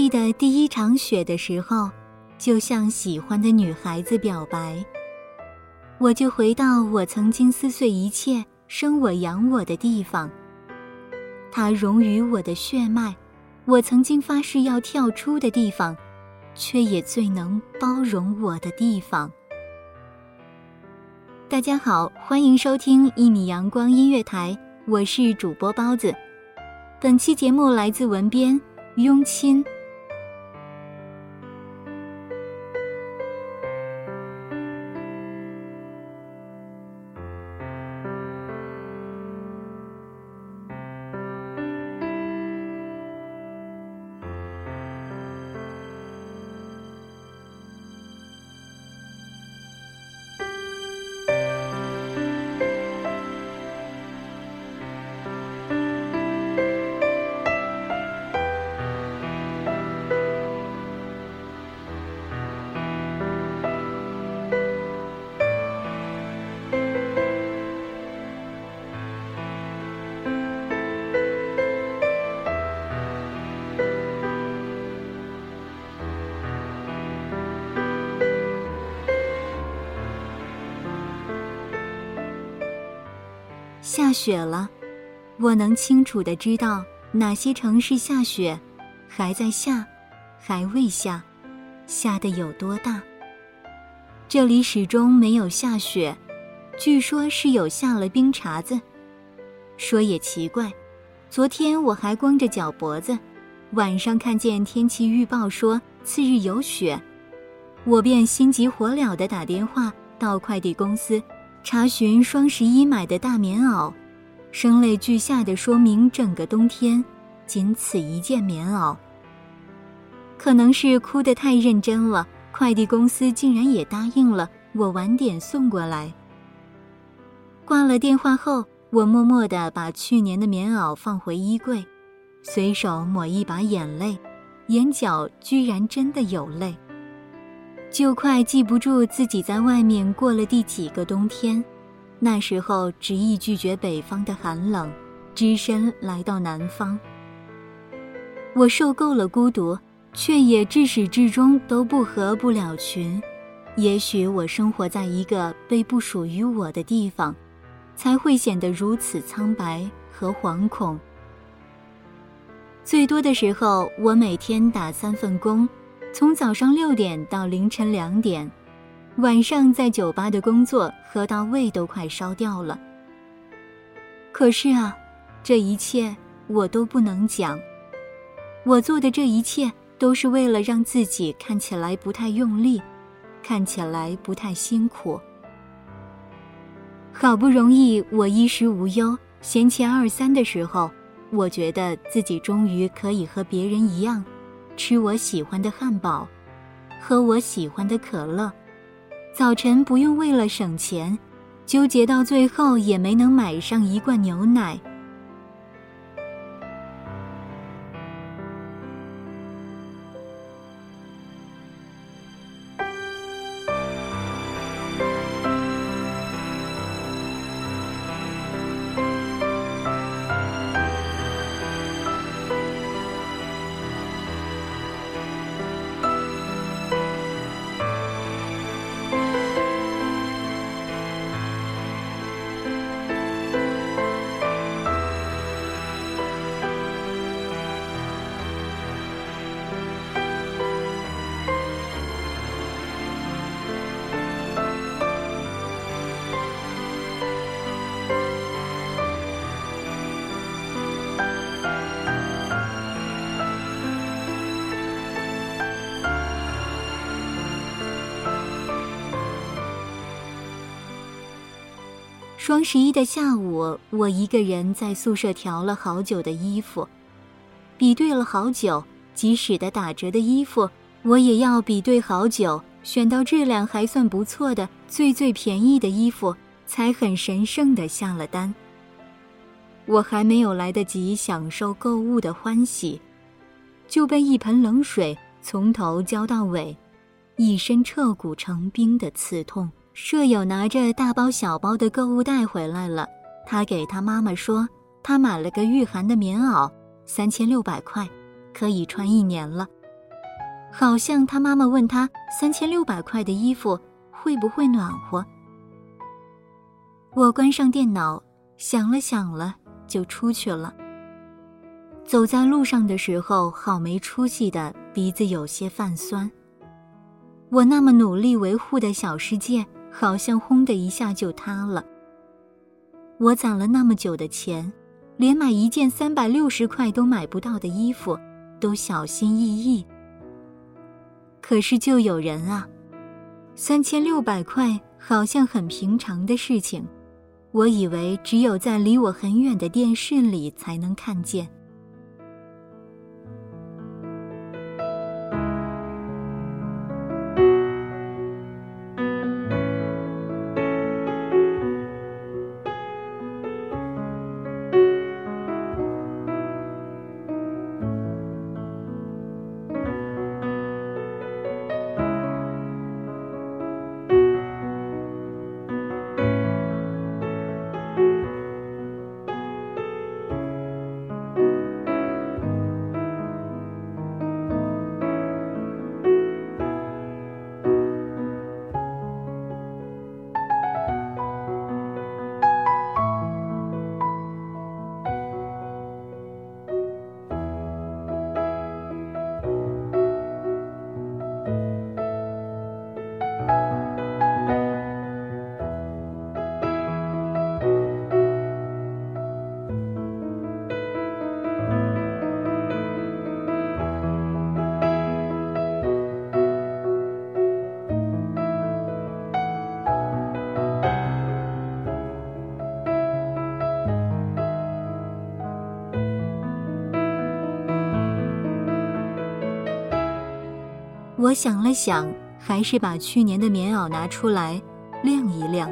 记得第一场雪的时候，就向喜欢的女孩子表白。我就回到我曾经撕碎一切、生我养我的地方。它融于我的血脉，我曾经发誓要跳出的地方，却也最能包容我的地方。大家好，欢迎收听一米阳光音乐台，我是主播包子。本期节目来自文编雍亲。下雪了，我能清楚的知道哪些城市下雪，还在下，还未下，下的有多大。这里始终没有下雪，据说是有下了冰碴子。说也奇怪，昨天我还光着脚脖子，晚上看见天气预报说次日有雪，我便心急火燎的打电话到快递公司。查询双十一买的大棉袄，声泪俱下的说明整个冬天仅此一件棉袄。可能是哭得太认真了，快递公司竟然也答应了我晚点送过来。挂了电话后，我默默地把去年的棉袄放回衣柜，随手抹一把眼泪，眼角居然真的有泪。就快记不住自己在外面过了第几个冬天，那时候执意拒绝北方的寒冷，只身来到南方。我受够了孤独，却也至始至终都不合不了群。也许我生活在一个被不属于我的地方，才会显得如此苍白和惶恐。最多的时候，我每天打三份工。从早上六点到凌晨两点，晚上在酒吧的工作喝到胃都快烧掉了。可是啊，这一切我都不能讲。我做的这一切都是为了让自己看起来不太用力，看起来不太辛苦。好不容易我衣食无忧、闲钱二三的时候，我觉得自己终于可以和别人一样。吃我喜欢的汉堡，喝我喜欢的可乐，早晨不用为了省钱，纠结到最后也没能买上一罐牛奶。双十一的下午，我一个人在宿舍调了好久的衣服，比对了好久，即使的打折的衣服，我也要比对好久，选到质量还算不错的最最便宜的衣服，才很神圣的下了单。我还没有来得及享受购物的欢喜，就被一盆冷水从头浇到尾，一身彻骨成冰的刺痛。舍友拿着大包小包的购物袋回来了，他给他妈妈说，他买了个御寒的棉袄，三千六百块，可以穿一年了。好像他妈妈问他，三千六百块的衣服会不会暖和？我关上电脑，想了想了，就出去了。走在路上的时候，好没出息的，鼻子有些泛酸。我那么努力维护的小世界。好像轰的一下就塌了。我攒了那么久的钱，连买一件三百六十块都买不到的衣服，都小心翼翼。可是就有人啊，三千六百块好像很平常的事情，我以为只有在离我很远的电视里才能看见。我想了想，还是把去年的棉袄拿出来晾一晾。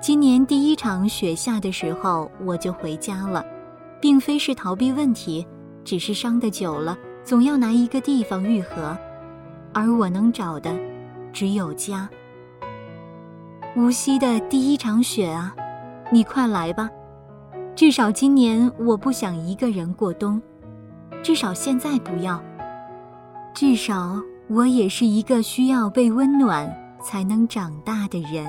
今年第一场雪下的时候，我就回家了，并非是逃避问题，只是伤得久了，总要拿一个地方愈合，而我能找的，只有家。无锡的第一场雪啊，你快来吧！至少今年我不想一个人过冬，至少现在不要。至少，我也是一个需要被温暖才能长大的人。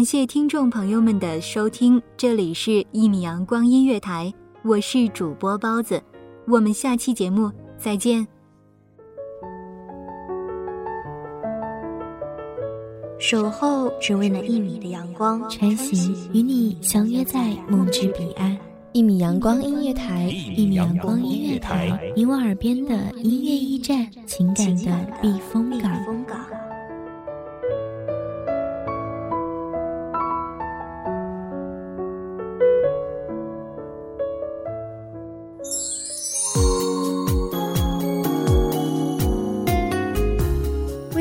感谢听众朋友们的收听，这里是《一米阳光音乐台》，我是主播包子，我们下期节目再见。守候只为那一米的阳光，晨行与你相约在梦之彼岸。一米阳光音乐台，一米阳光音乐台，你我耳边的音乐驿站，情感的避风港。